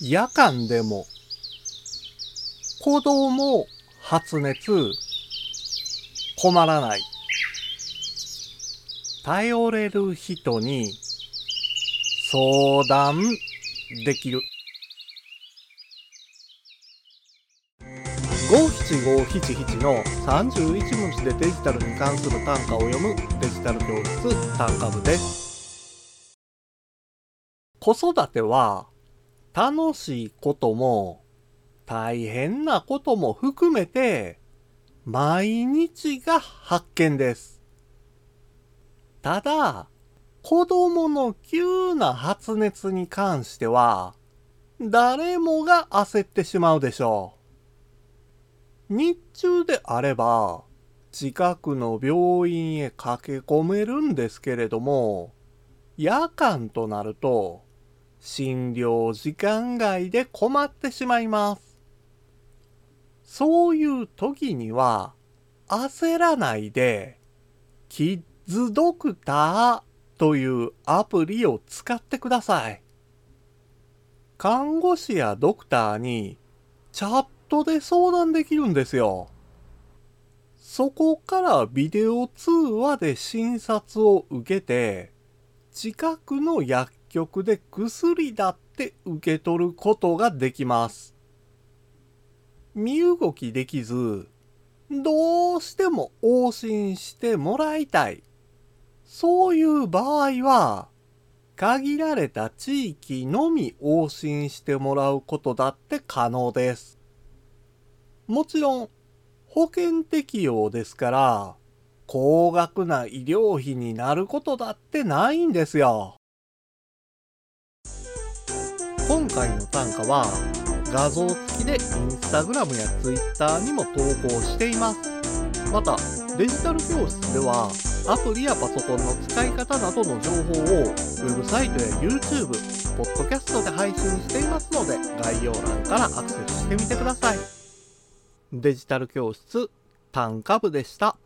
夜間でも子供発熱困らない。頼れる人に相談できる。五七五七七の31文字でデジタルに関する単価を読むデジタル教室単価部です。子育ては楽しいことも大変なことも含めて毎日が発見です。ただ、子供の急な発熱に関しては誰もが焦ってしまうでしょう。日中であれば近くの病院へ駆け込めるんですけれども夜間となると診療時間外で困ってしまいます。そういう時には焦らないで、キッズドクターというアプリを使ってください。看護師やドクターにチャットで相談できるんですよ。そこからビデオ通話で診察を受けて、近くの薬局で薬だって受け取ることができます。身動きできず、どうしても往診してもらいたい。そういう場合は、限られた地域のみ往診してもらうことだって可能です。もちろん、保険適用ですから、高額な医療費になることだってないんですよ。回の単価は画像付きでインスタグラムやツイッターにも投稿しています。またデジタル教室ではアプリやパソコンの使い方などの情報をウェブサイトや YouTube、ポッドキャストで配信していますので概要欄からアクセスしてみてください。デジタル教室単価部でした。